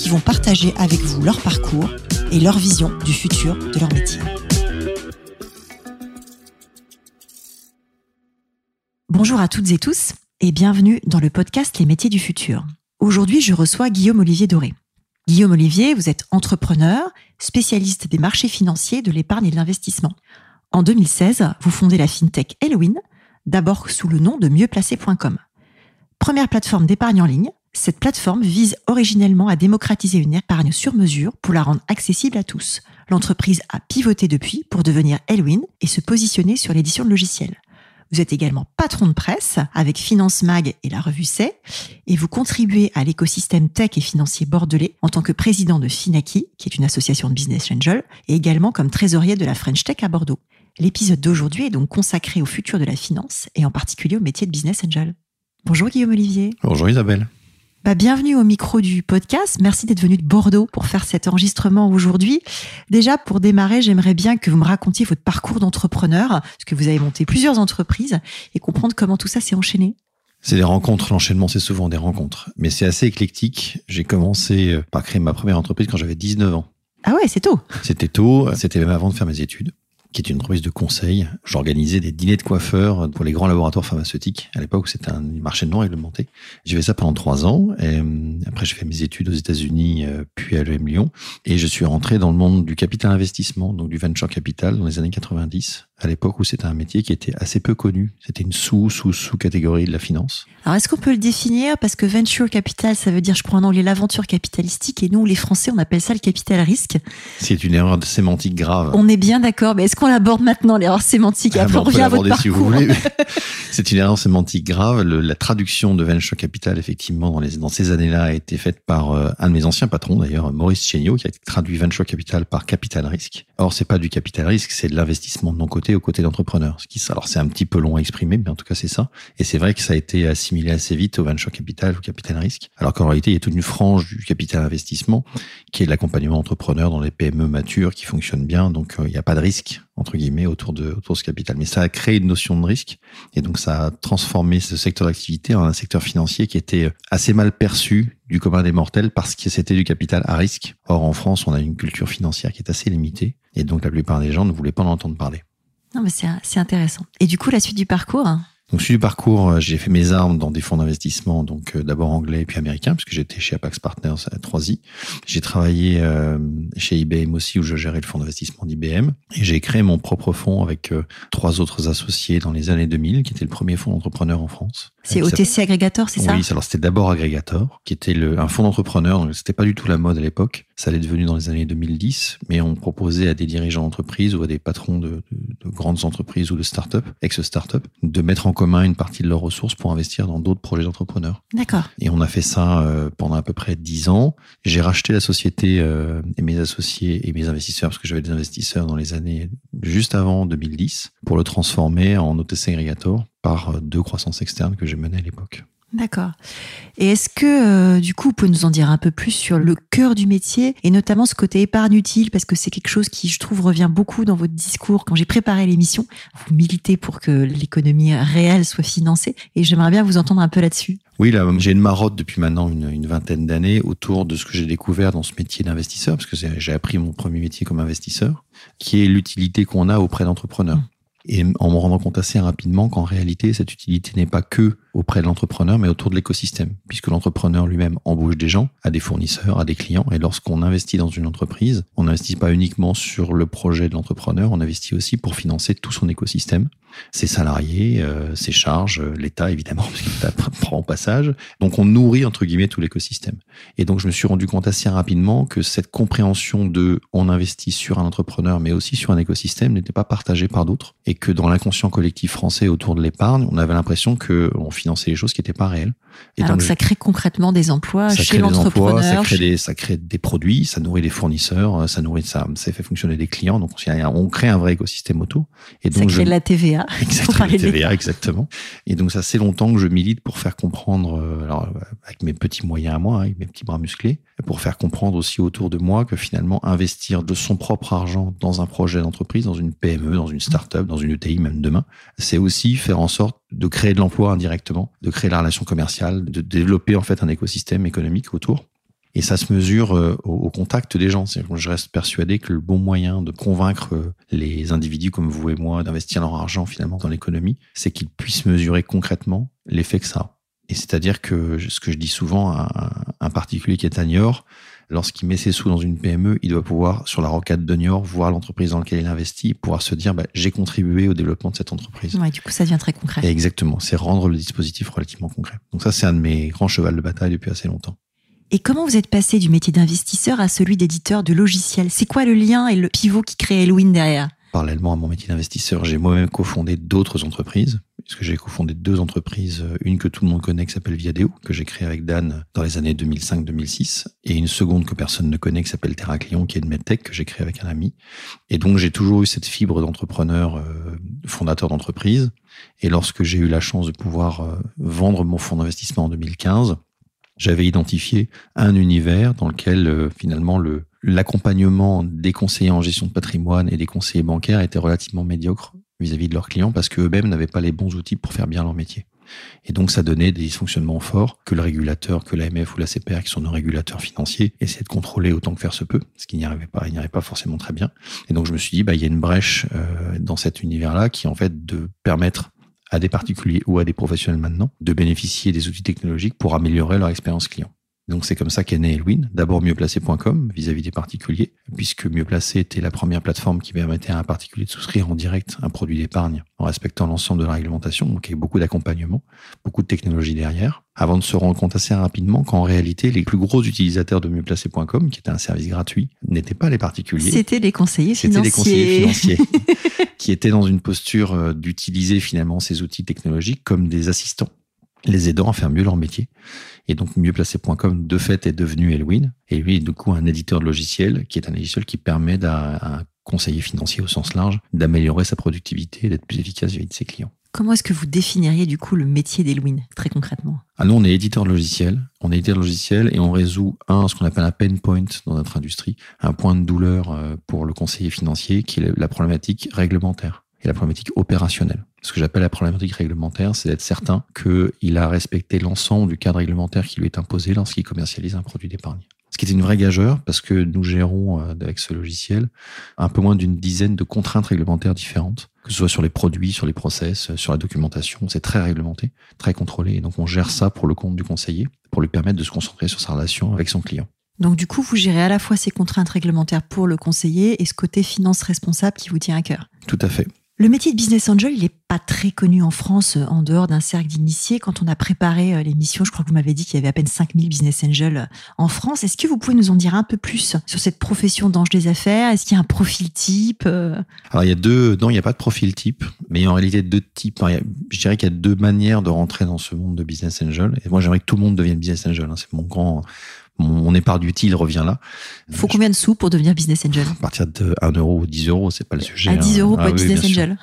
qui vont partager avec vous leur parcours et leur vision du futur de leur métier. Bonjour à toutes et tous et bienvenue dans le podcast Les métiers du futur. Aujourd'hui, je reçois Guillaume Olivier Doré. Guillaume Olivier, vous êtes entrepreneur, spécialiste des marchés financiers, de l'épargne et de l'investissement. En 2016, vous fondez la fintech Halloween, d'abord sous le nom de mieuxplacé.com. Première plateforme d'épargne en ligne, cette plateforme vise originellement à démocratiser une épargne sur mesure pour la rendre accessible à tous. L'entreprise a pivoté depuis pour devenir Elwin et se positionner sur l'édition de logiciels. Vous êtes également patron de presse avec Finance Mag et la revue C et vous contribuez à l'écosystème tech et financier bordelais en tant que président de Finaki, qui est une association de business angel, et également comme trésorier de la French Tech à Bordeaux. L'épisode d'aujourd'hui est donc consacré au futur de la finance et en particulier au métier de business angel. Bonjour Guillaume Olivier. Bonjour Isabelle. Bah, bienvenue au micro du podcast. Merci d'être venu de Bordeaux pour faire cet enregistrement aujourd'hui. Déjà, pour démarrer, j'aimerais bien que vous me racontiez votre parcours d'entrepreneur, parce que vous avez monté plusieurs entreprises, et comprendre comment tout ça s'est enchaîné. C'est des rencontres, l'enchaînement c'est souvent des rencontres, mais c'est assez éclectique. J'ai commencé euh, par créer ma première entreprise quand j'avais 19 ans. Ah ouais, c'est tôt. C'était tôt, c'était même avant de faire mes études qui est une entreprise de conseil. J'organisais des dîners de coiffeurs pour les grands laboratoires pharmaceutiques à l'époque c'était un marché non réglementé. J'ai fait ça pendant trois ans. Euh, après, j'ai fait mes études aux États-Unis, euh, puis à l'EM Lyon. Et je suis rentré dans le monde du capital investissement, donc du venture capital dans les années 90 à l'époque où c'était un métier qui était assez peu connu. C'était une sous, sous, sous catégorie de la finance. Alors, est-ce qu'on peut le définir? Parce que venture capital, ça veut dire, je crois en anglais, l'aventure capitalistique. Et nous, les Français, on appelle ça le capital risque. C'est une erreur de sémantique grave. On est bien d'accord. Mais est-ce qu'on l'aborde maintenant, l'erreur sémantique? Ah, Après, on on peut revient à votre l'aborder si vous parcours. voulez. C'est une erreur sémantique grave. Le- la traduction de venture capital, effectivement, dans, les, dans ces années-là, a été faite par euh, un de mes anciens patrons, d'ailleurs, Maurice Chéniaud, qui a traduit venture capital par capital risque. Or, c'est pas du capital risque, c'est de l'investissement de non aux côtés d'entrepreneurs. Ce qui, alors, c'est un petit peu long à exprimer, mais en tout cas, c'est ça. Et c'est vrai que ça a été assimilé assez vite au venture capital, au capital risque. Alors qu'en réalité, il y a toute une frange du capital investissement qui est l'accompagnement entrepreneur dans les PME matures qui fonctionnent bien. Donc, euh, il n'y a pas de risque, entre guillemets, autour de, autour de ce capital. Mais ça a créé une notion de risque. Et donc, ça a transformé ce secteur d'activité en un secteur financier qui était assez mal perçu du commun des mortels parce que c'était du capital à risque. Or, en France, on a une culture financière qui est assez limitée. Et donc, la plupart des gens ne voulaient pas en entendre parler. Non, mais c'est, intéressant. Et du coup, la suite du parcours? Donc, suite du parcours, euh, j'ai fait mes armes dans des fonds d'investissement, donc euh, d'abord anglais puis américain, puisque j'étais chez Apax Partners à 3i. J'ai travaillé euh, chez IBM aussi, où je gérais le fonds d'investissement d'IBM. Et j'ai créé mon propre fonds avec euh, trois autres associés dans les années 2000, qui était le premier fonds d'entrepreneur en France. C'est OTC Aggregator, c'est ça? oui, alors c'était d'abord Agregator, qui était le, un fonds d'entrepreneur, donc c'était pas du tout la mode à l'époque. Ça l'est devenu dans les années 2010, mais on proposait à des dirigeants d'entreprise ou à des patrons de, de- de grandes entreprises ou de start-up, ex-start-up, de mettre en commun une partie de leurs ressources pour investir dans d'autres projets d'entrepreneurs. D'accord. Et on a fait ça euh, pendant à peu près 10 ans. J'ai racheté la société euh, et mes associés et mes investisseurs, parce que j'avais des investisseurs dans les années juste avant 2010, pour le transformer en OTC Aggregator par euh, deux croissances externes que j'ai menées à l'époque. D'accord. Et est-ce que, euh, du coup, vous pouvez nous en dire un peu plus sur le cœur du métier et notamment ce côté épargne utile? Parce que c'est quelque chose qui, je trouve, revient beaucoup dans votre discours. Quand j'ai préparé l'émission, vous militez pour que l'économie réelle soit financée et j'aimerais bien vous entendre un peu là-dessus. Oui, là, j'ai une marotte depuis maintenant une, vingtaine d'années autour de ce que j'ai découvert dans ce métier d'investisseur, parce que j'ai appris mon premier métier comme investisseur, qui est l'utilité qu'on a auprès d'entrepreneurs. Et en me rendant compte assez rapidement qu'en réalité, cette utilité n'est pas que auprès de l'entrepreneur, mais autour de l'écosystème, puisque l'entrepreneur lui-même embauche des gens, a des fournisseurs, a des clients, et lorsqu'on investit dans une entreprise, on n'investit pas uniquement sur le projet de l'entrepreneur, on investit aussi pour financer tout son écosystème. Ses salariés, euh, ses charges, euh, l'État évidemment, parce que l'État prend au passage. Donc on nourrit entre guillemets tout l'écosystème. Et donc je me suis rendu compte assez rapidement que cette compréhension de on investit sur un entrepreneur, mais aussi sur un écosystème, n'était pas partagée par d'autres, et que dans l'inconscient collectif français autour de l'épargne, on avait l'impression que on finançait les choses qui n'étaient pas réelles. Et Alors que ça crée concrètement des emplois chez l'entrepreneur. Ça crée des, ça crée des produits, ça nourrit des fournisseurs, ça nourrit ça, ça fait fonctionner des clients. Donc on crée un vrai écosystème auto. Et donc ça crée de la TVA. Exactement, la TVA, exactement. Et donc ça c'est longtemps que je milite pour faire comprendre, euh, alors avec mes petits moyens à moi, hein, avec mes petits bras musclés, pour faire comprendre aussi autour de moi que finalement investir de son propre argent dans un projet d'entreprise, dans une PME, dans une start-up, dans une ETI même demain, c'est aussi faire en sorte de créer de l'emploi indirectement, de créer la relation commerciale, de développer en fait un écosystème économique autour. Et ça se mesure euh, au, contact des gens. Je reste persuadé que le bon moyen de convaincre euh, les individus comme vous et moi d'investir leur argent finalement dans l'économie, c'est qu'ils puissent mesurer concrètement l'effet que ça a. Et c'est-à-dire que ce que je dis souvent à un particulier qui est à Niort, lorsqu'il met ses sous dans une PME, il doit pouvoir, sur la rocade de Niort, voir l'entreprise dans laquelle il investit, pouvoir se dire, bah, j'ai contribué au développement de cette entreprise. Ouais, du coup, ça devient très concret. exactement. C'est rendre le dispositif relativement concret. Donc ça, c'est un de mes grands chevals de bataille depuis assez longtemps. Et comment vous êtes passé du métier d'investisseur à celui d'éditeur de logiciels? C'est quoi le lien et le pivot qui crée Elwin derrière? Parallèlement à mon métier d'investisseur, j'ai moi-même cofondé d'autres entreprises, puisque j'ai cofondé deux entreprises, une que tout le monde connaît qui s'appelle Viadeo, que j'ai créée avec Dan dans les années 2005-2006, et une seconde que personne ne connaît qui s'appelle Terraclion, qui est une medtech que j'ai créée avec un ami. Et donc j'ai toujours eu cette fibre d'entrepreneur, euh, fondateur d'entreprise. Et lorsque j'ai eu la chance de pouvoir euh, vendre mon fonds d'investissement en 2015, j'avais identifié un univers dans lequel euh, finalement le l'accompagnement des conseillers en gestion de patrimoine et des conseillers bancaires était relativement médiocre vis-à-vis de leurs clients parce qu'eux-mêmes n'avaient pas les bons outils pour faire bien leur métier. Et donc, ça donnait des dysfonctionnements forts que le régulateur, que l'AMF ou la CPR, qui sont nos régulateurs financiers, essaient de contrôler autant que faire se peut, ce qui n'y arrivait pas, il n'y arrivait pas forcément très bien. Et donc, je me suis dit, bah, il y a une brèche euh, dans cet univers-là qui, en fait, de permettre à des particuliers ou à des professionnels maintenant de bénéficier des outils technologiques pour améliorer leur expérience client. Donc c'est comme ça qu'est né Elwin. D'abord mieuxplacé.com vis-à-vis des particuliers, puisque Mieux Placé était la première plateforme qui permettait à un particulier de souscrire en direct un produit d'épargne en respectant l'ensemble de la réglementation, donc avec beaucoup d'accompagnement, beaucoup de technologie derrière, avant de se rendre compte assez rapidement qu'en réalité, les plus gros utilisateurs de mieuxplacé.com, qui était un service gratuit, n'étaient pas les particuliers. C'était les conseillers financiers. C'était les conseillers financiers qui étaient dans une posture euh, d'utiliser finalement ces outils technologiques comme des assistants les aidant à faire mieux leur métier. Et donc, mieuxplacé.com, de fait, est devenu Elwin. Et lui, du coup, un éditeur de logiciel qui est un logiciel qui permet à un conseiller financier au sens large d'améliorer sa productivité et d'être plus efficace vis-à-vis de ses clients. Comment est-ce que vous définiriez du coup le métier d'Elwin, très concrètement? Ah, Nous, on est éditeur de logiciel. On est éditeur de logiciel et on résout un, ce qu'on appelle un pain point dans notre industrie, un point de douleur euh, pour le conseiller financier qui est la problématique réglementaire et la problématique opérationnelle. Ce que j'appelle la problématique réglementaire, c'est d'être certain qu'il a respecté l'ensemble du cadre réglementaire qui lui est imposé lorsqu'il commercialise un produit d'épargne. Ce qui est une vraie gageure parce que nous gérons euh, avec ce logiciel un peu moins d'une dizaine de contraintes réglementaires différentes, que ce soit sur les produits, sur les process, sur la documentation. C'est très réglementé, très contrôlé. Et donc on gère ça pour le compte du conseiller, pour lui permettre de se concentrer sur sa relation avec son client. Donc du coup, vous gérez à la fois ces contraintes réglementaires pour le conseiller et ce côté finance responsable qui vous tient à cœur. Tout à fait. Le métier de business angel, il n'est pas très connu en France euh, en dehors d'un cercle d'initiés. Quand on a préparé euh, l'émission, je crois que vous m'avez dit qu'il y avait à peine 5000 business angels euh, en France. Est-ce que vous pouvez nous en dire un peu plus sur cette profession d'ange des affaires? Est-ce qu'il y a un profil type Alors il y a deux, non, il n'y a pas de profil type, mais il y a deux types. je dirais qu'il y a deux manières de rentrer dans ce monde de business angel. Et moi, j'aimerais que tout le monde devienne business angel. Hein. C'est mon grand, mon épargne utile revient là. Faut combien de sous pour devenir business angel À partir de 1 euro ou 10 euros, c'est pas le sujet. À 10 hein. euros pour ah être business angel.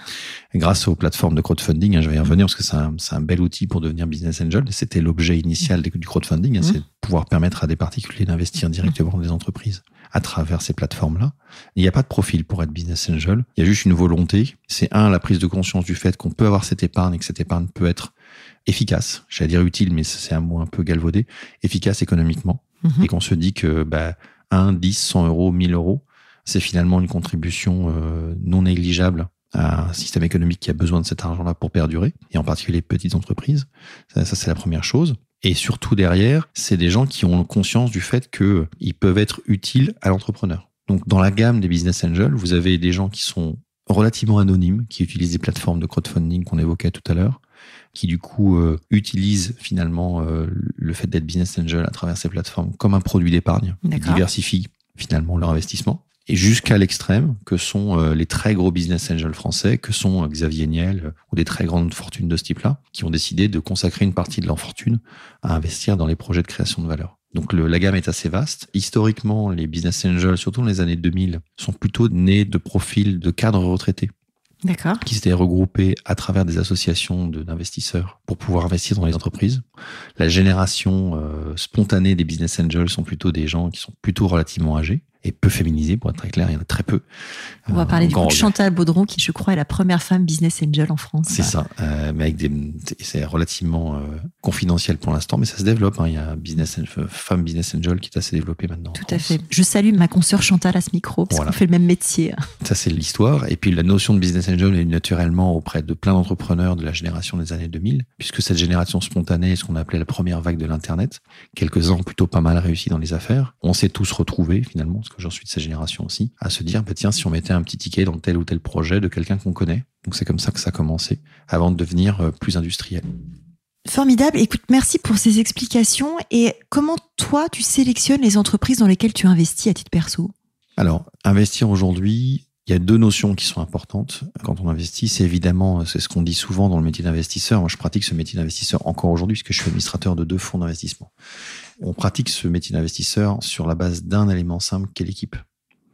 Grâce aux plateformes de crowdfunding, hein, je vais y revenir parce que c'est un, bel outil pour devenir business angel. C'était l'objet initial du crowdfunding, hein, mmh. c'est de pouvoir permettre à des particuliers d'investir directement dans des entreprises à travers ces plateformes-là. Il n'y a pas de profil pour être business angel. Il y a juste une volonté. C'est un, la prise de conscience du fait qu'on peut avoir cette épargne et que cette épargne peut être efficace. J'allais dire utile, mais c'est un mot un peu galvaudé. Efficace économiquement Mhm. et qu'on se dit que bah, 1, 10, 100 euros, 1000 euros, c'est finalement une contribution euh, non négligeable à un système économique qui a besoin de cet argent-là pour perdurer, et en particulier les petites entreprises. Ça c'est la première chose. Et surtout derrière, c'est des gens qui ont conscience du fait qu'ils peuvent être utiles à l'entrepreneur. Donc dans la gamme des business angels, vous avez des gens qui sont relativement anonymes qui utilisent des plateformes de crowdfunding qu'on évoquait tout à l'heure, qui du coup euh, utilisent finalement euh, le fait d'être business angel à travers ces plateformes comme un produit d'épargne, qui diversifie finalement leur investissement. Et jusqu'à l'extrême, que sont euh, les très gros business angels français, que sont Xavier Niel ou des très grandes fortunes de ce type-là, qui ont décidé de consacrer une partie de leur fortune à investir dans les projets de création de valeur. Donc le, la gamme est assez vaste. Historiquement, les business angels, surtout dans les années 2000, sont plutôt nés de profils de cadres retraités. Qui s'étaient regroupés à travers des associations d'investisseurs pour pouvoir investir dans les entreprises. La génération euh, spontanée des business angels sont plutôt des gens qui sont plutôt relativement âgés et peu féminisée, pour être très clair, il y en a très peu. On va parler du coup de Chantal Baudron, qui je crois est la première femme business angel en France. C'est ça, euh, mais avec des, c'est relativement euh, confidentiel pour l'instant, mais ça se développe. Hein. Il y a un business, femme business angel qui est assez développé maintenant. Tout à fait. Je salue ma consoeur Chantal à ce micro, parce qu'on fait le même métier. Ça, c'est l'histoire. Et puis la notion de business angel est naturellement auprès de plein d'entrepreneurs de la génération des années 2000, puisque cette génération spontanée est ce qu'on appelait la première vague de l'Internet. Quelques-uns plutôt pas mal réussi dans les affaires. On s'est tous retrouvés finalement, parce que j'en suis de cette génération aussi, à se dire, bah, tiens, si on mettait un petit ticket dans tel ou tel projet de quelqu'un qu'on connaît. Donc c'est comme ça que ça a commencé, avant de devenir euh, plus industriel. Formidable. Écoute, merci pour ces explications. Et comment toi, tu sélectionnes les entreprises dans lesquelles tu investis à titre perso? Alors, investir aujourd'hui, il y a deux notions qui sont importantes quand on investit. C'est évidemment, c'est ce qu'on dit souvent dans le métier d'investisseur. Moi, je pratique ce métier d'investisseur encore aujourd'hui puisque je suis administrateur de deux fonds d'investissement. On pratique ce métier d'investisseur sur la base d'un élément simple qui est l'équipe.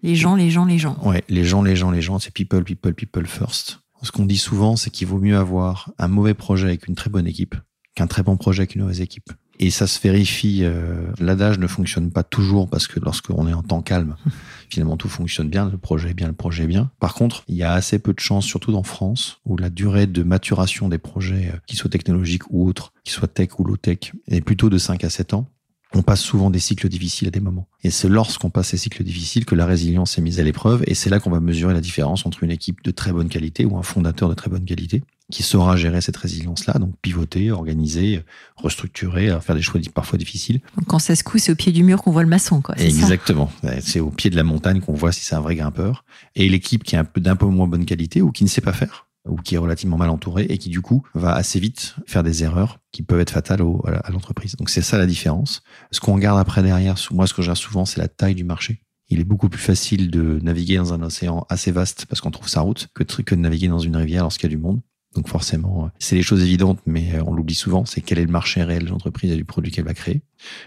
Les gens, les gens, les gens. Ouais, les gens, les gens, les gens. C'est people, people, people first. Ce qu'on dit souvent, c'est qu'il vaut mieux avoir un mauvais projet avec une très bonne équipe qu'un très bon projet avec une mauvaise équipe. Et ça se vérifie. Euh, L'adage ne fonctionne pas toujours parce que lorsqu'on est en temps calme, finalement tout fonctionne bien, le projet est bien, le projet est bien. Par contre, il y a assez peu de chances, surtout en France, où la durée de maturation des projets, euh, qu'ils soient technologiques ou autres, qu'ils soient tech ou low tech, est plutôt de 5 à 7 ans on passe souvent des cycles difficiles à des moments. Et c'est lorsqu'on passe ces cycles difficiles que la résilience est mise à l'épreuve. Et c'est là qu'on va mesurer la différence entre une équipe de très bonne qualité ou un fondateur de très bonne qualité qui saura gérer cette résilience-là, donc pivoter, organiser, restructurer, faire des choix parfois difficiles. Donc quand ça se coule, c'est au pied du mur qu'on voit le maçon, quoi. Exactement. C'est au pied de la montagne qu'on voit si c'est un vrai grimpeur. Et l'équipe qui est un peu d'un peu moins bonne qualité ou qui ne sait pas faire, ou qui est relativement mal entouré et qui du coup va assez vite faire des erreurs qui peuvent être fatales à l'entreprise. Donc c'est ça la différence. Ce qu'on regarde après derrière, moi ce que je regarde souvent, c'est la taille du marché. Il est beaucoup plus facile de naviguer dans un océan assez vaste parce qu'on trouve sa route que de, naviguer dans une rivière lorsqu'il y a du monde. Donc forcément, c'est les choses évidentes, mais on l'oublie souvent, c'est quel est le marché réel de l'entreprise et du produit qu'elle va créer.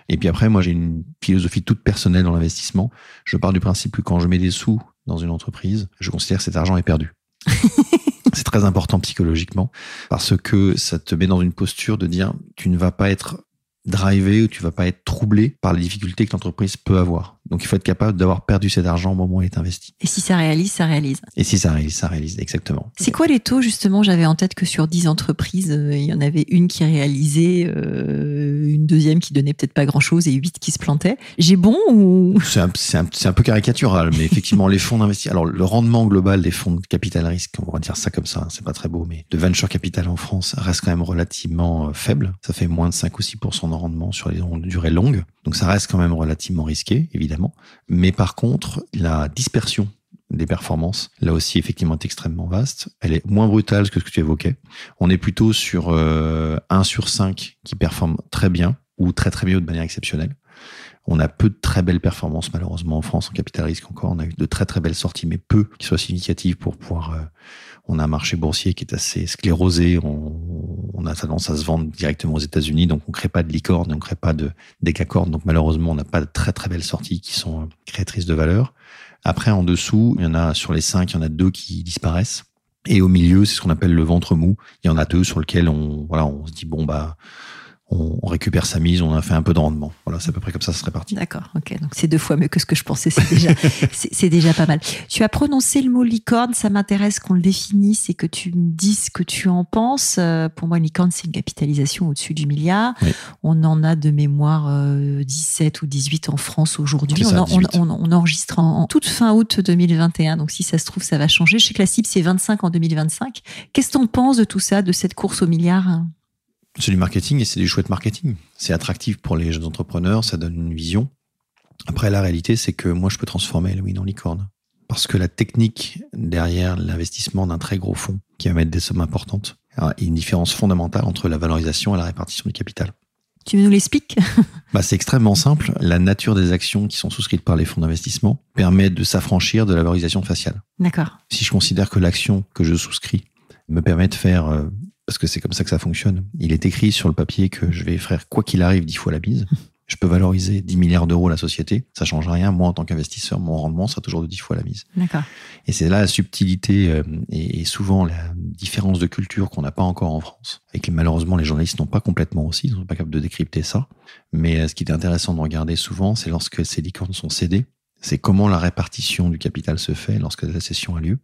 Et puis après, moi j'ai une philosophie toute personnelle dans l'investissement. Je pars du principe que quand je mets des sous dans une entreprise, je considère que cet argent est perdu. C'est très important psychologiquement parce que ça te met dans une posture de dire tu ne vas pas être drivé ou tu vas pas être troublé par les difficultés que l'entreprise peut avoir. Donc il faut être capable d'avoir perdu cet argent au moment où il est investi. Et si ça réalise, ça réalise. Et si ça réalise, ça réalise, exactement. C'est quoi les taux justement? J'avais en tête que sur 10 entreprises, euh, il y en avait une qui réalisait, euh, une deuxième qui donnait peut-être pas grand-chose et huit qui se plantaient. J'ai bon ou C'est un, un, un, peu caricatural, mais effectivement les fonds d'investissement. Alors le rendement global des fonds de capital risque, on va dire ça comme ça, c'est pas très beau, mais de venture capital en France reste quand même relativement euh, faible. Ça fait moins de 5 ou 6% de rendement sur les durées longues. Donc ça reste quand même relativement risqué, évidemment. Mais par contre, la dispersion des performances, là aussi effectivement est extrêmement vaste. Elle est moins brutale que ce que tu évoquais. On est plutôt sur euh, 1 sur 5 qui performe très bien ou très très bien de manière exceptionnelle. On a peu de très belles performances malheureusement en France en capital risque encore. On a eu de très très belles sorties, mais peu qui soient significatives pour pouvoir euh, on a un marché boursier qui est assez sclérosé. On, a tendance à se vendre directement aux États-Unis, donc on crée pas de licorne, on crée pas de décacorne. Donc malheureusement, on n'a pas de très très belles sorties qui sont euh, créatrices de valeur. Après, en dessous, il y en a sur les cinq, il y en a deux qui disparaissent. Et au milieu, c'est ce qu'on appelle le ventre mou. Il y en a deux sur lesquels on, voilà, on se dit bon bah on, récupère sa mise, on a fait un peu de rendement. Voilà, c'est à peu près comme ça, ça serait parti. D'accord, ok. Donc c'est deux fois mieux que ce que je pensais, c'est déjà, c'est déjà pas mal. Tu as prononcé le mot licorne, ça m'intéresse qu'on le définisse et que tu me dises ce que tu en penses. Euh, pour moi, une licorne, c'est une capitalisation au-dessus du milliard. On en a de mémoire 17 euh, ou 18 en France aujourd'hui. On, on, enregistre en, toute fin août 2021, donc si ça se trouve, ça va changer. Je sais que la cible, c'est 25 en 2025. Qu'est-ce que tu en penses de tout ça, de cette course au milliard? C'est du marketing et c'est du chouette marketing. C'est attractif pour les jeunes entrepreneurs, ça donne une vision. Après, la réalité, c'est que moi, je peux transformer le win en licorne. parce que la technique derrière l'investissement d'un très gros fonds qui va mettre des sommes importantes a une différence fondamentale entre la valorisation et la répartition du capital. Tu nous l'expliques bah, C'est extrêmement simple. La nature des actions qui sont souscrites par les fonds d'investissement permet de s'affranchir de la valorisation faciale. D'accord. Si je considère que l'action que je souscris me permet de faire, euh, parce que c'est comme ça que ça fonctionne, il est écrit sur le papier que je vais faire quoi qu'il arrive dix fois la bise je peux valoriser 10 milliards d'euros la société, ça change rien. Moi, en tant qu'investisseur, mon rendement sera toujours de 10 fois la mise. D'accord. Et c'est là la subtilité euh, et, souvent la différence de culture qu'on n'a pas encore en France et que malheureusement les journalistes n'ont pas complètement aussi, ils sont pas capables de décrypter ça. Mais euh, ce qui est intéressant de regarder souvent, c'est lorsque ces licornes sont cédées, c'est comment la répartition du capital se fait lorsque la cession a lieu.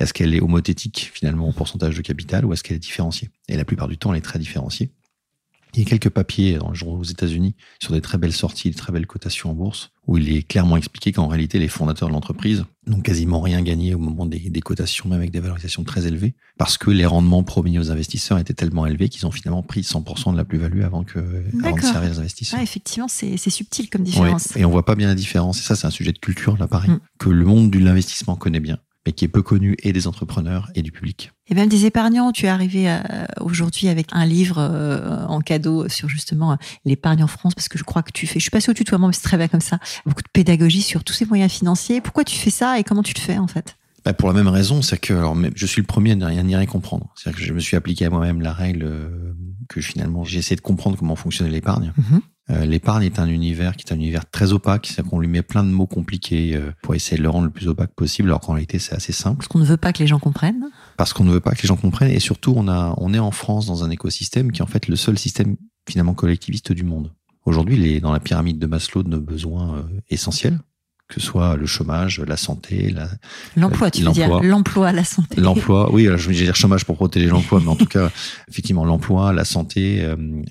Est-ce qu'elle est homothétique finalement au pourcentage de capital ou est-ce qu'elle est différenciée? Et la plupart du temps, elle est très différenciée. Il y a quelques papiers dans le journal aux États-Unis sur des très belles sorties, des très belles cotations en bourse, où il est clairement expliqué qu'en réalité, les fondateurs de l'entreprise n'ont quasiment rien gagné au moment des, cotations, même avec des valorisations très élevées, parce que les rendements promis aux investisseurs étaient tellement élevés qu'ils ont finalement pris 100% de la plus-value avant, que, avant de servir les investisseurs. Ah, effectivement, c'est subtil comme différence. et on voit pas bien la différence. Et ça, c'est un sujet de culture, là, pareil, mm. que le monde de l'investissement connaît bien mais qui est peu connu et des entrepreneurs et du public. Et même des épargnants. Tu es arrivé euh, aujourd'hui avec un livre euh, en cadeau sur justement euh, l'épargne en France, parce que je crois que tu fais, je suis passée au tutoiement, mais c'est très bien comme ça, beaucoup de pédagogie sur tous ces moyens financiers. Pourquoi tu fais ça et comment tu le fais en fait? Bah, pour la même raison, c'est que alors, je suis le premier à rien, rien comprendre. C'est-à-dire que je me suis appliqué à moi-même la règle que finalement j'ai essayé de comprendre comment fonctionnait l'épargne. Mhm. Euh, l'épargne est un univers qui est un univers très opaque, c'est-à-dire qu'on lui met plein de mots compliqués euh, pour essayer de le rendre le plus opaque possible, alors qu'en réalité c'est assez simple. Parce qu'on ne veut pas que les gens comprennent. Parce qu'on ne veut pas que les gens comprennent, et surtout on a, on est en France dans un écosystème qui est en fait le seul système finalement collectiviste du monde. Aujourd'hui, il est dans la pyramide de Maslow de nos besoins euh, essentiels, que ce soit le chômage, la santé, la, l'emploi, tu veux dire l'emploi, la santé. L'emploi, oui, je veux dire chômage pour protéger l'emploi, mais en tout cas, effectivement, l'emploi, la santé,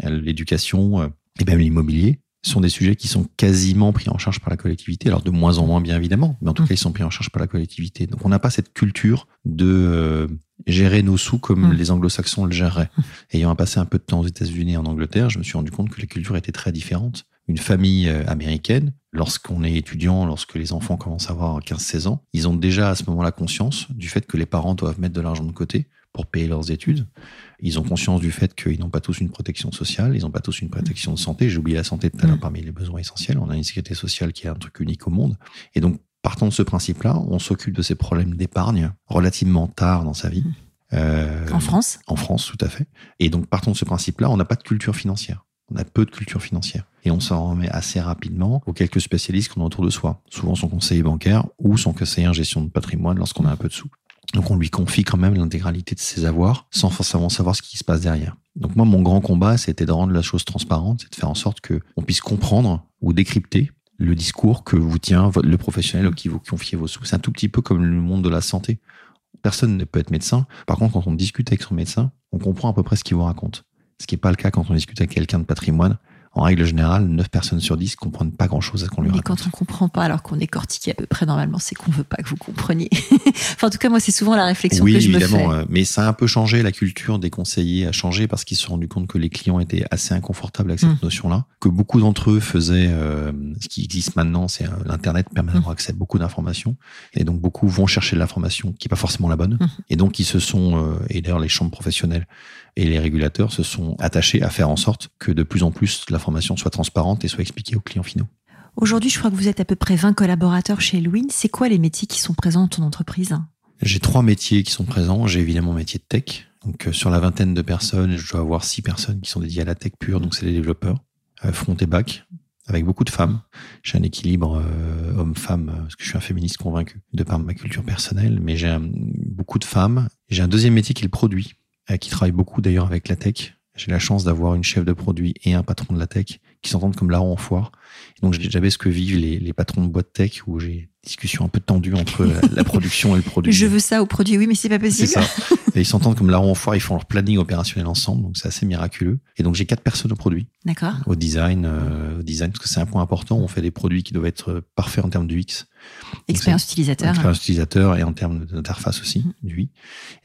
l'éducation et même l'immobilier sont des sujets qui sont quasiment pris en charge par la collectivité. Alors de moins en moins bien évidemment, mais en tout mmh. cas ils sont pris en charge par la collectivité. Donc on n'a pas cette culture de euh, gérer nos sous comme mmh. les anglo-saxons le géreraient. Mmh. Ayant passé un peu de temps aux États-Unis et en Angleterre, je me suis rendu compte que les cultures étaient très différentes. Une famille euh, américaine, lorsqu'on est étudiant, lorsque les enfants commencent à avoir 15-16 ans, ils ont déjà à ce moment-là conscience du fait que les parents doivent mettre de l'argent de côté pour payer leurs études. Ils ont conscience du fait qu'ils n'ont pas tous une protection sociale, ils n'ont pas tous une protection de santé. J'ai oublié la santé tout à l'heure mm. parmi les besoins essentiels. On a une sécurité sociale qui est un truc unique au monde. Et donc, partant de ce principe-là, on s'occupe de ces problèmes d'épargne relativement tard dans sa vie. Mm. Euh, en France? En France, tout à fait. Et donc, partant de ce principe-là, on n'a pas de culture financière. On a peu de culture financière. Et on s'en remet assez rapidement aux quelques spécialistes qu'on a autour de soi. Souvent son conseiller bancaire ou son conseiller en gestion de patrimoine lorsqu'on a un peu de sous. Donc on lui confie quand même l'intégralité de ses avoirs sans forcément savoir ce qui se passe derrière. Donc moi, mon grand combat, c'était de rendre la chose transparente, c'est de faire en sorte que on puisse comprendre ou décrypter le discours que vous tient le professionnel qui vous confie vos sous. C'est un tout petit peu comme le monde de la santé. Personne ne peut être médecin. Par contre, quand on discute avec son médecin, on comprend à peu près ce qu'il vous raconte. Ce qui n'est pas le cas quand on discute avec quelqu'un de patrimoine en règle générale, 9 personnes sur 10 comprennent pas grand-chose à ce qu'on lui raconte. Mais quand on comprend pas alors qu'on est cortiqué à peu près normalement, c'est qu'on veut pas que vous compreniez. enfin, en tout cas, moi, c'est souvent la réflexion que je me fais. Oui, évidemment. Euh, mais ça a un peu changé, la culture des conseillers a changé parce qu'ils se sont rendus compte que les clients étaient assez inconfortables avec cette hmm. notion-là, que beaucoup d'entre eux faisaient euh, ce qui existe maintenant, c'est euh, l'Internet permet d'avoir accès à beaucoup d'informations. Et donc, beaucoup vont chercher de l'information qui est pas forcément la bonne. Hmm. Et donc, ils se sont, et d'ailleurs, les chambres professionnelles et les régulateurs se sont attachés à faire en sorte que de plus en plus l'information soit transparente et soit expliquée aux clients finaux. Aujourd'hui, je crois que vous êtes à peu près 20 collaborateurs chez Louis. C'est quoi les métiers qui sont présents dans ton entreprise? J'ai trois métiers qui sont présents. J'ai évidemment mon métier de tech. Donc, euh, sur la vingtaine de personnes, je dois avoir six personnes qui sont dédiées à la tech pure. Donc, c'est les développeurs, euh, front et back, avec beaucoup de femmes. J'ai un équilibre euh, homme-femme, parce que je suis un féministe convaincu de par ma culture personnelle, mais j'ai beaucoup de femmes. J'ai un deuxième métier qui est le produit. Euh, qui travaille beaucoup d'ailleurs avec la tech. J'ai la chance d'avoir une chef de produit et un patron de la tech qui s'entendent comme larron en foire. donc, j'avais ce que vivent les, les patrons de boîte tech où j'ai discussion un peu tendue entre la, production et le produit. Je veux ça au produit, oui, mais c'est pas possible. Ça. Et ils s'entendent comme larron en foire, ils font leur planning opérationnel ensemble, donc c'est assez miraculeux. Et donc, j'ai quatre personnes au produit. D'accord. Au design, euh, au design, parce que c'est un point important. On fait des produits qui doivent être parfaits en termes de UX. Expérience utilisateur. Expérience utilisateur et en termes d'interface aussi, mm-hmm. du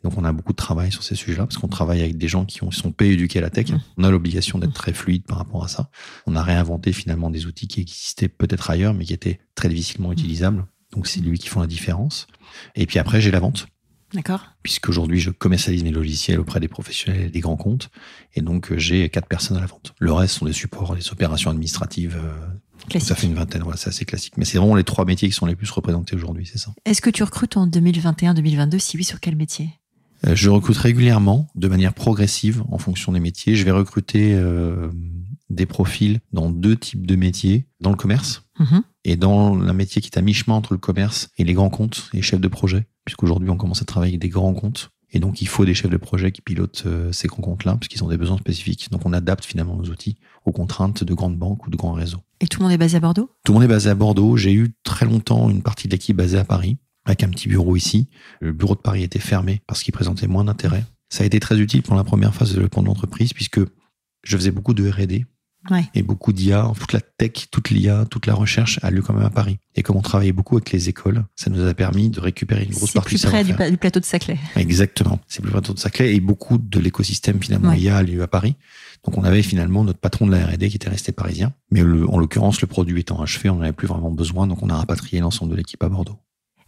donc on a beaucoup de travail sur ces sujets-là parce qu'on travaille avec des gens qui ont, sont éduqués à la tech. Mm-hmm. On a l'obligation d'être très fluide par rapport à ça. On a réinventé finalement des outils qui existaient peut-être ailleurs mais qui étaient très difficilement mm-hmm. utilisables Donc c'est lui qui font la différence. Et puis après, j'ai la vente. D'accord. Puisqu'aujourd'hui, je commercialise mes logiciels auprès des professionnels et des grands comptes. Et donc, euh, j'ai quatre personnes à la vente. Le reste sont des supports, des opérations administratives. euh, Ça fait une vingtaine, voilà, c'est assez classique. Mais c'est vraiment les trois métiers qui sont les plus représentés aujourd'hui, c'est ça. Est-ce que tu recrutes en 2021-2022 Si oui, sur quel métier? Euh, Je recrute régulièrement, de manière progressive, en fonction des métiers. Je vais recruter euh, des profils dans deux types de métiers, dans le commerce Mhm. et dans un métier qui est à mi-chemin entre le commerce et les grands comptes et chefs de projet, puisqu'aujourd'hui on commence à travailler avec des grands comptes. Et donc il faut des chefs de projet qui pilotent euh, ces grands comptes-là, puisqu'ils ont des besoins spécifiques. Donc on adapte finalement nos outils aux contraintes de grandes banques ou de grands réseaux. Et tout le monde est basé à Bordeaux? Tout le monde est basé à Bordeaux. J'ai eu très longtemps une partie de l'équipe basée à Paris, avec un petit bureau ici. Le bureau de Paris était fermé parce qu'il présentait moins d'intérêt. Ça a été très utile pour la première phase de développement de l'entreprise, puisque je faisais beaucoup de R&D Ouais. et beaucoup d'IA. Toute la tech, toute l'IA, toute la recherche a lieu quand même à Paris. Et comme on travaillait beaucoup avec les écoles, ça nous a permis de récupérer une grosse C'est partie plus du près du, du plateau de Saclay. Exactement. C'est plus près de Saclay et beaucoup de l'écosystème finalement Ouais. IA a lieu à Paris. Donc on avait finalement notre patron de la R&D qui était resté parisien. Mais le- en l'occurrence, le produit étant achevé, on n'en avait plus vraiment besoin. Donc on a rapatrié l'ensemble de l'équipe à Bordeaux.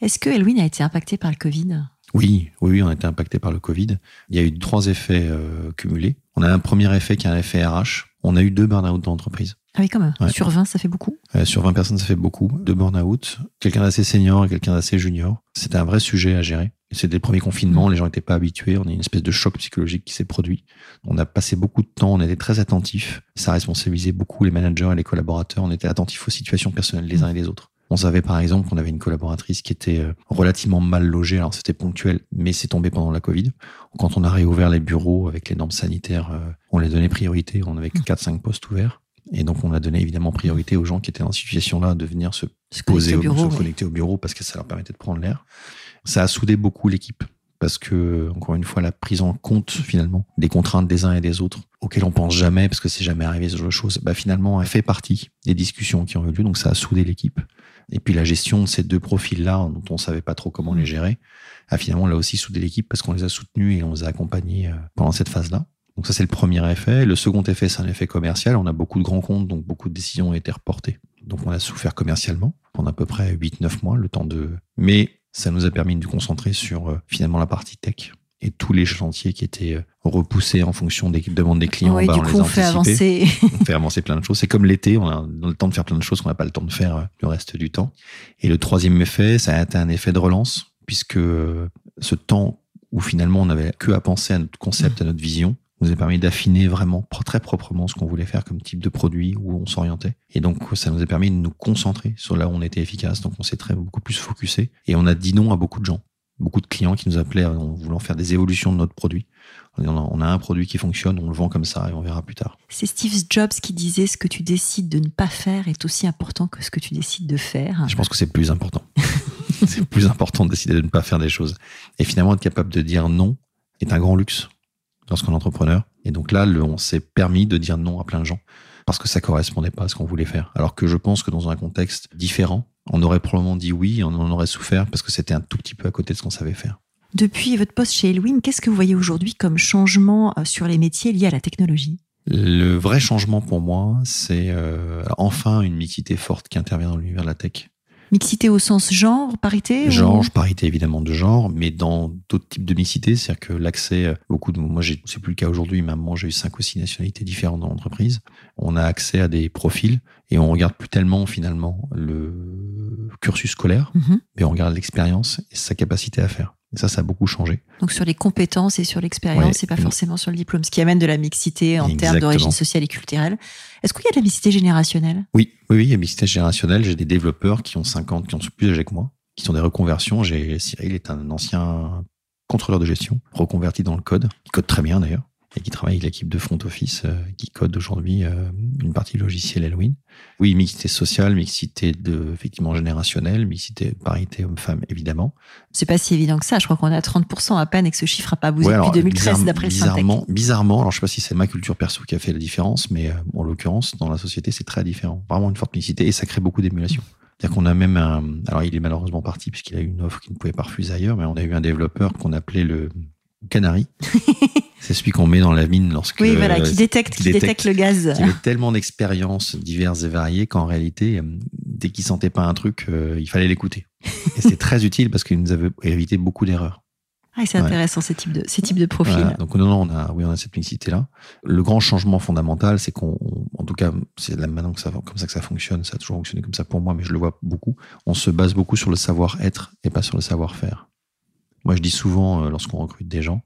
Est-ce que Elwin a été impacté par le Covid? Oui, oui, on a été impacté par le Covid. Il y a eu trois effets euh, cumulés. On a un premier effet qui est un effet RH. On a eu deux burn-out dans l'entreprise. Ah oui, quand même. Ouais. Sur 20, ça fait beaucoup? Euh, sur 20 personnes, ça fait beaucoup. Deux burn-out. Quelqu'un d'assez senior et quelqu'un d'assez junior. C'était un vrai sujet à gérer. C'était le premier confinement, les gens n'étaient pas habitués. On a eu une espèce de choc psychologique qui s'est produit. On a passé beaucoup de temps, on était très attentifs. Ça responsabilisait beaucoup les managers et les collaborateurs. On était attentifs aux situations personnelles des uns et des autres. On savait par exemple qu'on avait une collaboratrice qui était euh, relativement mal logée. Alors c'était ponctuel, mais c'est tombé pendant la Covid. Quand on a réouvert les bureaux avec les normes sanitaires, euh, on les donnait priorité. On avait que 4-5 postes ouverts. Et donc on a donné évidemment priorité aux gens qui étaient dans cette situation-là de venir se Se poser au au bureau. se ouais. connecter au bureau parce que ça leur permettait de prendre l'air. Ça a soudé beaucoup l'équipe parce que, encore une fois, la prise en compte finalement des contraintes des uns et des autres auxquelles on pense jamais parce que c'est jamais arrivé ce genre de choses, bah, finalement, elle fait partie des discussions qui ont eu lieu. Donc ça a soudé l'équipe. Et puis la gestion de ces deux profils-là, dont on savait pas trop comment les gérer, a finalement là aussi soudé l'équipe parce qu'on les a soutenus et on les a accompagnés euh, pendant cette phase-là. Donc ça, c'est le premier effet. Le second effet, c'est un effet commercial. On a beaucoup de grands comptes, donc beaucoup de décisions ont été reportées. Donc on a souffert commercialement pendant à peu près 8-9 mois, le temps de... Mais ça nous a permis de nous concentrer sur euh, finalement la partie tech. Et tous les chantiers qui étaient euh, repoussés en fonction des demandes des clients, Ouais, bah, du on coup, les a on fait avancer. on fait avancer plein de choses. C'est comme l'été, on a le temps de faire plein de choses qu'on n'a pas le temps de faire euh, le reste du temps. Et le troisième effet, ça a été un effet de relance, puisque euh, ce temps où finalement on n'avait que à penser à notre concept, à notre vision, nous a permis d'affiner vraiment très proprement ce qu'on voulait faire comme type de produit, où on s'orientait. Et donc ça nous a permis de nous concentrer sur là où on était efficace. Donc on s'est très beaucoup plus focusé et on a dit non à beaucoup de gens, beaucoup de clients qui nous appelaient en voulant faire des évolutions de notre produit. On a- un produit qui fonctionne, on le vend comme ça et on verra plus tard. C'est Steve Jobs qui disait ce que tu décides de ne pas faire est aussi important que ce que tu décides de faire. Je pense que c'est plus important. c'est plus important de décider de ne pas faire des choses. Et finalement, être capable de dire non est un grand luxe lorsqu'on est entrepreneur. Et donc là, le- on s'est permis de dire non à plein de gens parce que ça correspondait pas à ce qu'on voulait faire. Alors que je pense que dans un contexte différent, on aurait probablement dit oui, on en aurait souffert parce que c'était un tout petit peu à côté de ce qu'on savait faire. Depuis votre poste chez Elwin, qu'est-ce que vous voyez aujourd'hui comme changement euh, sur les métiers liés à la technologie? Le vrai changement pour moi, c'est euh, enfin une mixité forte qui intervient dans l'univers de la tech. Mixité au sens genre, parité ou- Genre, parité évidemment de genre, mais dans d'autres types de mixité, c'est-à-dire que l'accès, euh, beaucoup de, moi c'est plus le cas aujourd'hui, mais à un moment j'ai eu cinq ou six nationalités différentes dans l'entreprise. On a accès à des profils et on regarde plus tellement finalement le cursus scolaire, Mhm. mais on regarde l'expérience et sa capacité à faire. Et ça, ça a beaucoup changé. Donc sur les compétences et sur l'expérience Ouais. et pas forcément sur le diplôme, ce qui amène de la mixité en termes d'origine sociale et culturelle. Est-ce qu'il y a de la mixité générationnelle? Oui, oui, oui, il y a mixité générationnelle. J'ai des développeurs qui ont 50, qui ont plus âgés que moi, qui sont des reconversions. J'ai Cyril est un ancien contrôleur de gestion, reconverti dans le code, qui code très bien d'ailleurs, et qui travaille avec l'équipe de front office, euh, qui code aujourd'hui euh, une partie du logiciel Halloween. Oui, mixité sociale, mixité de, effectivement générationnelle, mixité parité homme-femme, évidemment. C'est pas si évident que ça. Je crois qu'on est à 30% à peine et que ce chiffre n'a pas bougé Ouais, depuis alors, 2013 bizarre- d'après le Syntec. bizarrement, bizarrement, alors je sais pas si c'est ma culture perso qui a fait la différence, mais euh, en l'occurrence, dans la société, c'est très différent. Vraiment une forte mixité et ça crée beaucoup d'émulation. C'est-à-dire qu'on a même un, alors il est malheureusement parti puisqu'il a eu une offre qu'il ne pouvait pas refuser ailleurs, mais on a eu un développeur qu'on appelait le canari. c'est celui qu'on met dans la mine lorsque, Oui, voilà, qui détecte, qui qui détecte, détecte- le gaz. qui avait tellement d'expériences diverses et variées qu'en réalité, euh, dès qu'il sentait pas un truc, euh, il fallait l'écouter. Et c'est très utile parce qu'il nous avait évité beaucoup d'erreurs. Ah, c'est intéressant ces types de ces types de profils. Donc non, non, on a, oui, on a cette mixité là. Le grand changement fondamental, c'est qu'on, en tout cas, c'est là maintenant que ça, comme ça que ça fonctionne. Ça a toujours fonctionné comme ça pour moi, mais je le vois beaucoup. On se base beaucoup sur le savoir-être et pas sur le savoir-faire. Moi, je dis souvent, euh, lorsqu'on recrute des gens,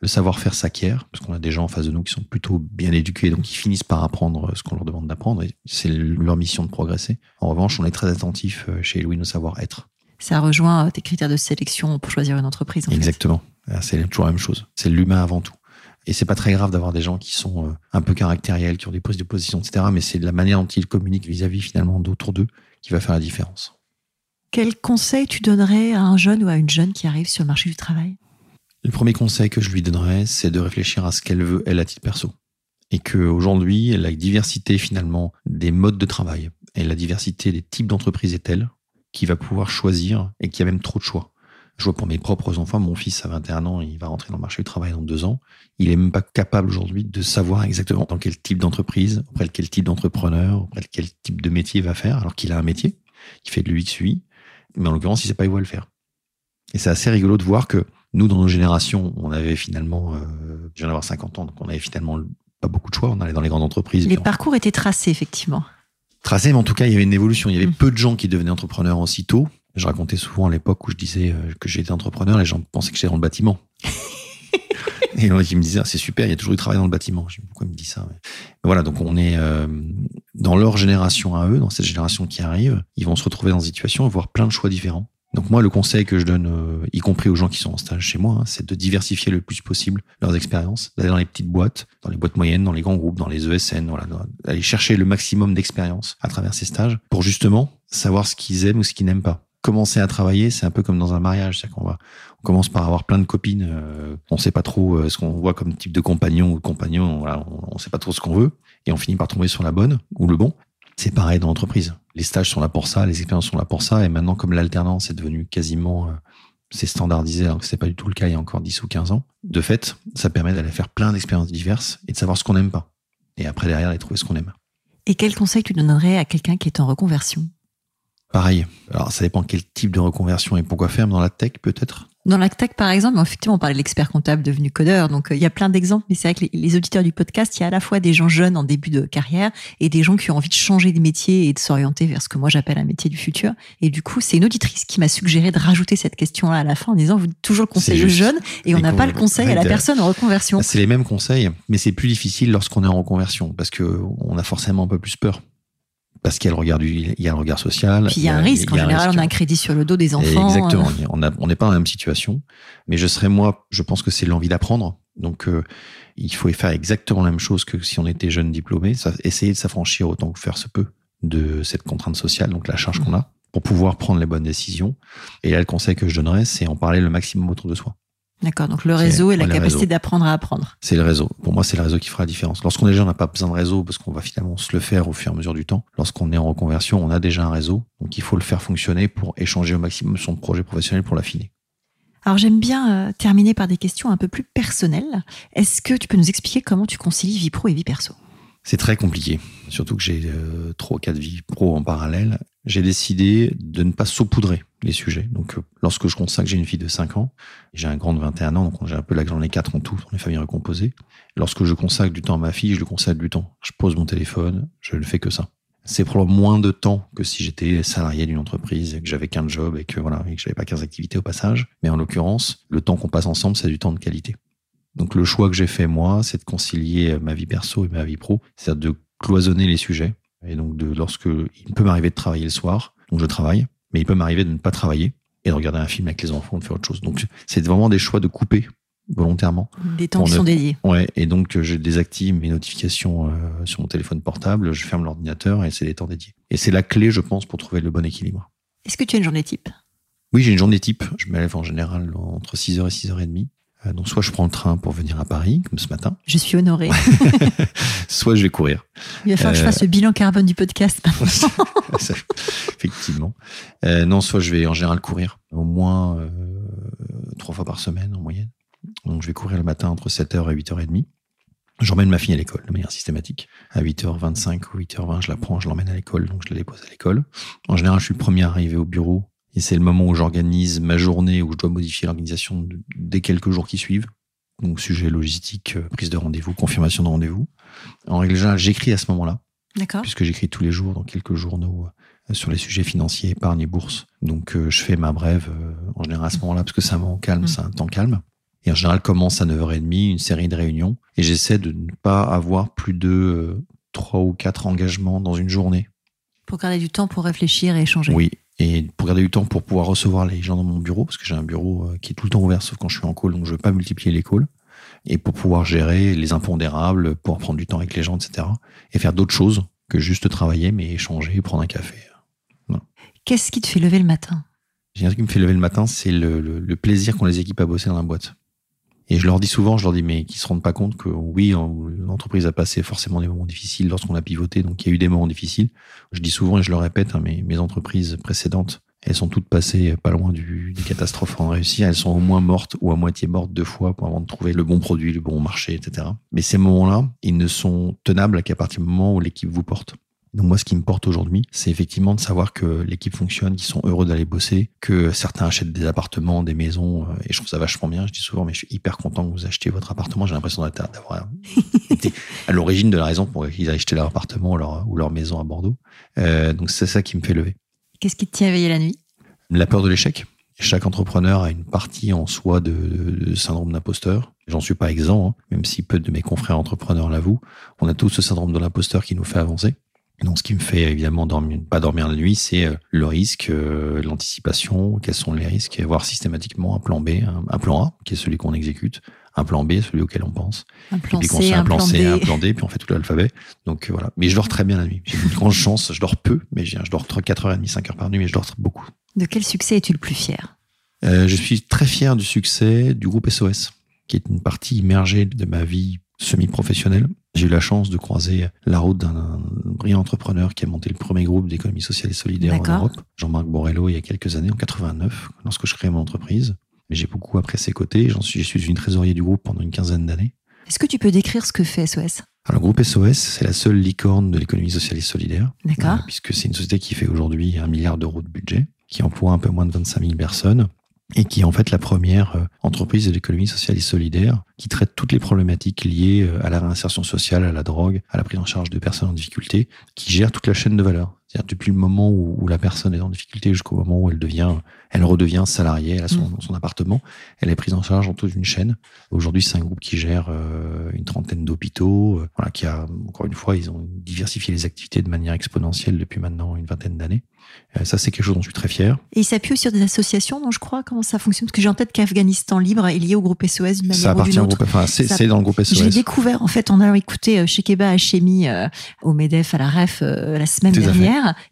le savoir-faire s'acquiert, parce qu'on a des gens en face de nous qui sont plutôt bien éduqués, donc ils finissent par apprendre euh, ce qu'on leur demande d'apprendre, et c'est leur mission de progresser. En revanche, on est très attentif euh, chez Louis au savoir-être. Ça rejoint tes critères de sélection pour choisir une entreprise. En Exactement. Ah, c'est toujours la même chose. C'est l'humain avant tout. Et c'est pas très grave d'avoir des gens qui sont un peu caractériels, qui ont des prises de position, etc. Mais c'est la manière dont ils communiquent vis-à-vis finalement d'autour d'eux qui va faire la différence. Quel conseil tu donnerais à un jeune ou à une jeune qui arrive sur le marché du travail? Le premier conseil que je lui donnerais, c'est de réfléchir à ce qu'elle veut, elle, à titre perso. Et qu'aujourd'hui, la diversité finalement des modes de travail et la diversité des types d'entreprises est telle qu'il va pouvoir choisir et qu'il y a même trop de choix. Je vois pour mes propres enfants, mon fils a 21 ans, il va rentrer dans le marché du travail dans deux ans. Il est même pas capable aujourd'hui de savoir exactement dans quel type d'entreprise, auprès de quel type d'entrepreneur, auprès de quel type de métier il va faire, alors qu'il a un métier, il fait de l'UX/UI, mais en l'occurrence, il sait pas où le faire. Et c'est assez rigolo de voir que nous, dans nos générations, on avait finalement, euh, je viens d'avoir 50 ans, donc on avait finalement pas beaucoup de choix. On allait dans les grandes entreprises. Les parcours étaient tracés, effectivement. Tracés, mais en tout cas, il y avait une évolution. Il y avait mm. peu de gens qui devenaient entrepreneurs aussitôt. Je racontais souvent à l'époque où je disais euh, que j'étais entrepreneur, les gens pensaient que j'étais dans le bâtiment. Et ils me disaient, ah, c'est super, il y a toujours du travail dans le bâtiment. Je dis, pourquoi ils me disent ça Voilà, donc on est euh, dans leur génération à eux, dans cette génération qui arrive, ils vont se retrouver dans une situation et voir plein de choix différents. Donc moi, le conseil que je donne, euh, y compris aux gens qui sont en stage chez moi, hein, c'est de diversifier le plus possible leurs expériences, d'aller dans les petites boîtes, dans les boîtes moyennes, dans les grands groupes, dans les ESN, voilà, d'aller chercher le maximum d'expérience à travers ces stages pour justement savoir ce qu'ils aiment ou ce qu'ils n'aiment pas commencer à travailler, c'est un peu comme dans un mariage, c'est qu'on va, on commence par avoir plein de copines, euh, on sait pas trop euh, ce qu'on voit comme type de compagnon ou de compagnon, voilà, on, sait pas trop ce qu'on veut, et on finit par tomber sur la bonne ou le bon. C'est pareil dans l'entreprise. Les stages sont là pour ça, les expériences sont là pour ça, et maintenant comme l'alternance est devenue quasiment, euh, c'est standardisé alors que c'est pas du tout le cas il y a encore 10 ou 15 ans. De fait, ça permet d'aller faire plein d'expériences diverses et de savoir ce qu'on n'aime pas. Et après derrière, d'aller trouver ce qu'on aime. Et quel conseil tu donnerais à quelqu'un qui est en reconversion? Pareil. Alors, ça dépend quel type de reconversion et pourquoi faire. Dans la tech, peut-être? Dans la tech, par exemple, effectivement, on parlait de l'expert comptable devenu codeur. Donc, euh, il y a plein d'exemples. Mais c'est vrai que les, auditeurs du podcast, il y a à la fois des gens jeunes en début de carrière et des gens qui ont envie de changer de métier et de s'orienter vers ce que moi j'appelle un métier du futur. Et du coup, c'est une auditrice qui m'a suggéré de rajouter cette question-là à la fin en disant, vous dites toujours le conseil aux jeunes et on n'a pas le conseil à la personne en reconversion. C'est les mêmes conseils, mais c'est plus difficile lorsqu'on est en reconversion parce que on a forcément un peu plus peur parce qu'il y a le regard du, il y a le regard social. Puis il y a un risque. En général, on a un crédit sur le dos des enfants. exactement. Euh. On on n'est pas dans la même situation. Mais je serais moi, je pense que c'est l'envie d'apprendre. Donc, euh, il faut faire exactement la même chose que si on était jeune diplômé. Ça, essayer de s'affranchir autant que faire se peut de cette contrainte sociale, donc la charge qu'on a, pour pouvoir prendre les bonnes décisions. Et là, le conseil que je donnerais, c'est en parler le maximum autour de soi. D'accord, donc le réseau et la capacité d'apprendre à apprendre. C'est le réseau. Pour moi, c'est le réseau qui fera la différence. Lorsqu'on est jeune, on n'a pas besoin de réseau parce qu'on va finalement se le faire au fur et à mesure du temps. Lorsqu'on est en reconversion, on a déjà un réseau, donc il faut le faire fonctionner pour échanger au maximum son projet professionnel pour l'affiner. Alors j'aime bien euh, terminer par des questions un peu plus personnelles. Est-ce que tu peux nous expliquer comment tu concilies vie pro et vie perso? C'est très compliqué, surtout que j'ai euh, trois ou quatre vies pro en parallèle. J'ai décidé de ne pas saupoudrer les sujets. Donc, euh, lorsque je consacre, j'ai une fille de 5 ans, j'ai un grand de 21 ans, donc j'ai un peu la j'en ai quatre en tout dans les familles recomposées. Lorsque je consacre du temps à ma fille, je le consacre du temps. Je pose mon téléphone, je ne fais que ça. C'est probablement moins de temps que si j'étais salarié d'une entreprise et que j'avais qu'un job et que voilà, et que j'avais pas 15 activités au passage. Mais en l'occurrence, le temps qu'on passe ensemble, c'est du temps de qualité. Donc le choix que j'ai fait moi, c'est de concilier ma vie perso et ma vie pro, c'est-à-dire de cloisonner les sujets. Et donc de lorsque il peut m'arriver de travailler le soir, donc je travaille, mais il peut m'arriver de ne pas travailler et de regarder un film avec les enfants, de faire autre chose. Donc c'est vraiment des choix de couper volontairement. Des temps qui sont dédiés. Ouais, et donc je désactive mes notifications euh, sur mon téléphone portable, je ferme l'ordinateur et c'est des temps dédiés. Et c'est la clé, je pense, pour trouver le bon équilibre. Est-ce que tu as une journée type? Oui, j'ai une journée type. Je me lève en général entre 6h et 6h30. Euh, donc soit je prends le train pour venir à Paris, comme ce matin. Je suis honoré. soit je vais courir. Il va falloir que je fasse le bilan carbone du podcast. Effectivement. Euh, non, soit je vais en général courir, au moins euh, trois fois par semaine en moyenne. Donc je vais courir le matin entre 7h et 8h30. J'emmène ma fille à l'école de manière systématique. À 8h25 ou 8h20, je la prends, je l'emmène à l'école, donc je la dépose à l'école. En général, je suis le premier à arriver au bureau Et c'est le moment où j'organise ma journée, où je dois modifier l'organisation des quelques jours qui suivent. Donc, sujet logistique, euh, prise de rendez-vous, confirmation de rendez-vous. En règle générale, j'écris à ce moment-là. D'accord. Puisque j'écris tous les jours dans quelques journaux euh, sur les sujets financiers, épargne et bourse. Donc, euh, je fais ma brève en général à ce moment-là, parce que un moment calme, Mm. c'est un temps calme. Et en général, commence à 9h30 une série de réunions. Et j'essaie de ne pas avoir plus de euh, trois ou quatre engagements dans une journée. Pour garder du temps pour réfléchir et échanger. Oui. Et pour garder du temps pour pouvoir recevoir les gens dans mon bureau, parce que j'ai un bureau euh, qui est tout le temps ouvert, sauf quand je suis en call, donc je ne veux pas multiplier les calls. Et pour pouvoir gérer les impondérables, pour prendre du temps avec les gens, etc. Et faire d'autres choses que juste travailler, mais échanger, prendre un café. Qu'est-ce qui te fait lever le matin? J'ai un truc qui me fait lever le matin, c'est le, le- le plaisir qu'ont les équipes à bosser dans la boîte. Et je leur dis souvent, je leur dis, mais qu'ils se rendent pas compte que oui, en- l'entreprise a passé forcément des moments difficiles lorsqu'on a pivoté, donc il y a eu des moments difficiles. Je dis souvent et je le répète, hein, mes, mes entreprises précédentes, elles sont toutes passées pas loin du, des catastrophes en réussir. Elles sont au moins mortes ou à moitié mortes deux fois pour avant de trouver le bon produit, le bon marché, etc. Mais ces moments-là, ils ne sont tenables qu'à partir du moment où l'équipe vous porte. Donc moi, ce qui me porte aujourd'hui, c'est effectivement de savoir que l'équipe fonctionne, qu'ils sont heureux d'aller bosser, que certains achètent des appartements, des maisons, euh, et je trouve ça vachement bien. Je dis souvent, mais je suis hyper content que vous achetiez votre appartement. J'ai l'impression d'avoir été à l'origine de la raison pour laquelle ils aient acheté leur appartement ou leur, ou leur maison à Bordeaux. Euh, donc c'est ça qui me fait lever. Qu'est-ce qui te tient éveillé la nuit? La peur de l'échec. Chaque entrepreneur a une partie en soi de, de- de syndrome d'imposteur. J'en suis pas exempt, hein, même si peu de mes confrères entrepreneurs l'avouent. On a tous ce syndrome de l'imposteur qui nous fait avancer. Donc, ce qui me fait évidemment dormir, pas dormir la nuit, c'est euh, le risque, euh, l'anticipation, quels sont les risques, et avoir systématiquement un plan B, un, un plan A, qui est celui qu'on exécute, un plan B, celui auquel on pense, Un plan puis C, fait un plan C, un D. plan D, puis on fait tout l'alphabet. Donc euh, voilà. Mais je dors très bien la nuit. J'ai une grande chance, je dors peu, mais je dors 4h30, 5h par nuit, mais je dors beaucoup. De quel succès es-tu le plus fier? Euh, je suis très fier du succès du groupe SOS, qui est une partie immergée de ma vie semi-professionnelle. J'ai eu la chance de croiser la route d'un brillant entrepreneur qui a monté le premier groupe d'économie sociale et solidaire en. Europe, Jean-Marc Borrello, il y a quelques années, en 89, lorsque je créais mon entreprise. Mais j'ai beaucoup appris à ses côtés. J'en suis, je suis devenu trésorier du groupe pendant une quinzaine d'années. Est-ce que tu peux décrire ce que fait SOS Alors, le groupe SOS, c'est la seule licorne de l'économie sociale et solidaire. D'accord. Euh, puisque c'est une société qui fait aujourd'hui un milliard d'euros de budget, qui emploie un peu moins de 25 000 personnes et qui est en fait la première euh, entreprise de l'économie sociale et solidaire qui traite toutes les problématiques liées euh, à la réinsertion sociale, à la drogue, à la prise en charge de personnes en difficulté, qui gère toute la chaîne de valeur. C'est-à-dire depuis le moment où, où la personne est en difficulté jusqu'au moment où elle devient, elle redevient salariée, elle a son, son appartement, elle est prise en charge en toute une chaîne. Aujourd'hui, c'est un groupe qui gère euh, une trentaine d'hôpitaux, euh, voilà, qui a, encore une fois, ils ont diversifié les activités de manière exponentielle depuis maintenant une vingtaine d'années. Euh, ça, c'est quelque chose dont je suis très fier. Et il s'appuie aussi sur des associations, dont je crois, comment ça fonctionne? Parce que j'ai en tête qu'Afghanistan Libre est lié au groupe SOS d'une Ça ou appartient au groupe, enfin, c'est Ça- c'est dans le groupe SOS. découvert en fait en allant écouter Shekeba Hachemi au MEDEF à la REF la semaine Tout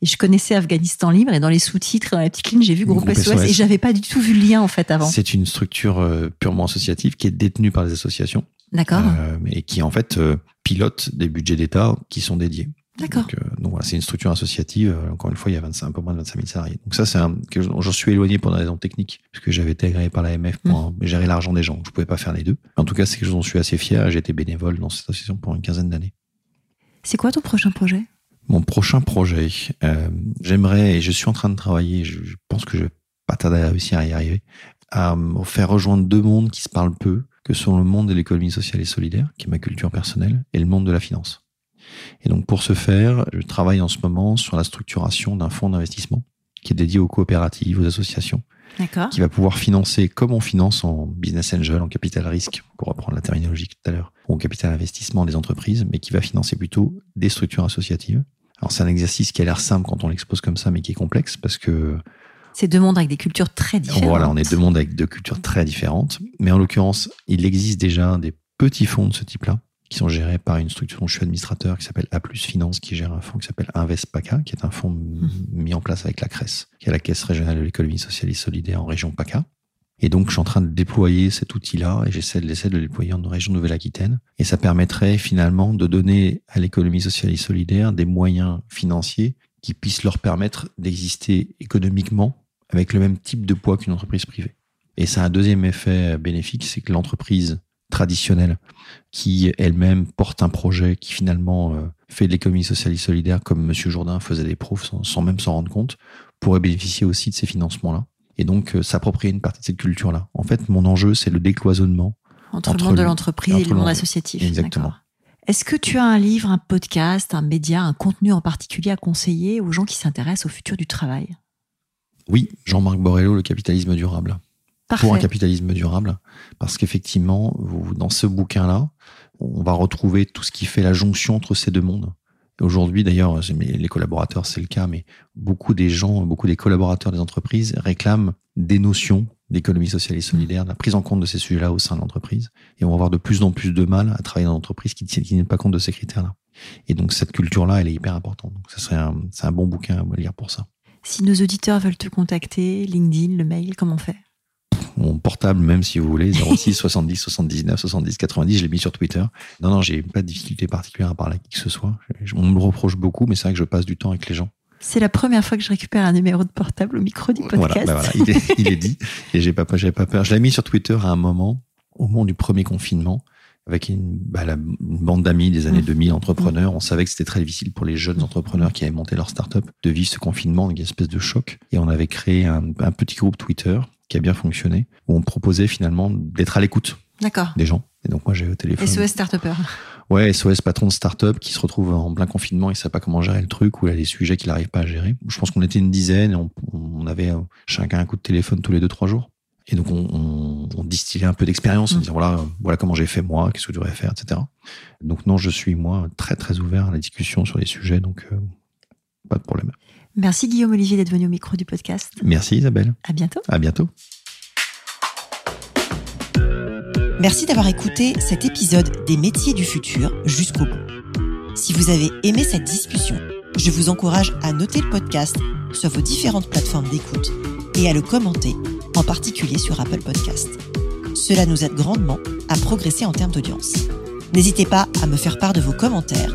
et je connaissais Afghanistan libre et dans les sous-titres dans la petite ligne j'ai vu groupe, Groupe SOS, SOS. et j'avais pas du tout vu le lien en fait avant. C'est une structure euh, purement associative qui est détenue par les associations D'accord, euh, et qui en fait euh, pilote des budgets d'État qui sont dédiés. d'accord. Donc, euh, donc voilà, c'est une structure associative. Encore une fois, il y a 25, un peu moins de 25 000 salariés. Donc ça, c'est un, que j'en suis éloigné pour des raisons techniques, puisque j'avais été agréé par l'AMF pour Mm. gérer l'argent des gens. Donc, je pouvais pas faire les deux. En tout cas, c'est quelque chose dont je suis assez fier. J'ai été bénévole dans cette association pendant une quinzaine d'années. C'est quoi ton prochain projet? Mon prochain projet, euh, j'aimerais, et je suis en train de travailler, je, je pense que je vais pas tarder à réussir à y arriver, à faire rejoindre deux mondes qui se parlent peu, que sont le monde de l'économie sociale et solidaire, qui est ma culture personnelle, et le monde de la finance. Et donc pour ce faire, je travaille en ce moment sur la structuration d'un fonds d'investissement qui est dédié aux coopératives, aux associations, qui va pouvoir financer comme on finance en business angel, en capital risque, pour reprendre la terminologie tout à l'heure, ou en capital investissement des entreprises, mais qui va financer plutôt des structures associatives. Alors c'est un exercice qui a l'air simple quand on l'expose comme ça, mais qui est complexe parce que C'est deux mondes avec des cultures très différentes. voilà, on est deux mondes avec deux cultures très différentes. Mais en l'occurrence, il existe déjà des petits fonds de ce type-là qui sont gérés par une structure dont je suis administrateur qui s'appelle A Finance, qui gère un fonds qui s'appelle InvestPACA, qui est un fonds Mmh. mis en place avec la CRES, qui est la Caisse régionale de l'économie sociale et solidaire en région PACA. Et donc, je suis en train de déployer cet outil-là et j'essaie de de le déployer en région Nouvelle-Aquitaine. Et ça permettrait finalement de donner à l'économie sociale et solidaire des moyens financiers qui puissent leur permettre d'exister économiquement avec le même type de poids qu'une entreprise privée. Et ça a un deuxième effet bénéfique, c'est que l'entreprise traditionnelle qui elle-même porte un projet qui finalement euh, fait de l'économie sociale et solidaire comme Monsieur Jourdain faisait des profs sans, même s'en rendre compte, pourrait bénéficier aussi de ces financements-là. Et donc euh, s'approprier une partie de cette culture-là. En fait, mon enjeu, c'est le décloisonnement entre, le monde de l'entreprise et le monde associatif. Exactement. Est-ce que tu as un livre, un podcast, un média, un contenu en particulier à conseiller aux gens qui s'intéressent au futur du travail? Oui, Jean-Marc Borrello, Le capitalisme durable. Parfait. Pour un capitalisme durable. Parce qu'effectivement, dans ce bouquin-là, on va retrouver tout ce qui fait la jonction entre ces deux mondes. Aujourd'hui, d'ailleurs, les collaborateurs, c'est le cas, mais beaucoup des gens, beaucoup des collaborateurs des entreprises réclament des notions d'économie sociale et solidaire, la prise en compte de ces sujets-là au sein de l'entreprise. Et on va avoir de plus en plus de mal à travailler dans l'entreprise qui ne tiennent pas compte de ces critères-là. Et donc, cette culture-là, elle est hyper importante. Donc, ça serait un, c'est un bon bouquin à lire pour ça. Si nos auditeurs veulent te contacter, LinkedIn, le mail, comment fait mon portable, même si vous voulez, 06 70 79 70 90, je l'ai mis sur Twitter. Non, non, j'ai pas de difficulté particulière à parler à qui que ce soit. On me le reproche beaucoup, mais c'est vrai que je passe du temps avec les gens. C'est la première fois que je récupère un numéro de portable au micro du podcast. Bah voilà, il, est, il, est, dit. Et j'ai pas, pas peur. Je l'ai mis sur Twitter à un moment, au moment du premier confinement, avec une, bah, la, une bande d'amis des années 2000, mmh. entrepreneurs. On savait que c'était très difficile pour les jeunes entrepreneurs qui avaient monté leur start-up de vivre ce confinement, une espèce de choc. Et on avait créé un, un petit groupe Twitter qui a bien fonctionné, où on proposait finalement d'être à l'écoute des gens. Et donc moi j'ai au téléphone. SOS Startupper. Ouais, SOS patron de start-up qui se retrouve en plein confinement et ne sait pas comment gérer le truc ou il a des sujets qu'il n'arrive pas à gérer. Je pense qu'on était une dizaine et on, avait euh, chacun un coup de téléphone tous les deux, trois jours. Et donc on, distillait un peu d'expérience en mmh. disant voilà, voilà comment j'ai fait moi, qu'est-ce que je devrais faire, etc. Donc non, je suis moi très très ouvert à la discussion sur les sujets, donc euh, pas de problème. Merci Guillaume Olivier d'être venu au micro du podcast. Merci Isabelle. À bientôt. À bientôt. Merci d'avoir écouté cet épisode des métiers du futur jusqu'au bout. Si vous avez aimé cette discussion, je vous encourage à noter le podcast sur vos différentes plateformes d'écoute et à le commenter, en particulier sur Apple Podcast. Cela nous aide grandement à progresser en termes d'audience. N'hésitez pas à me faire part de vos commentaires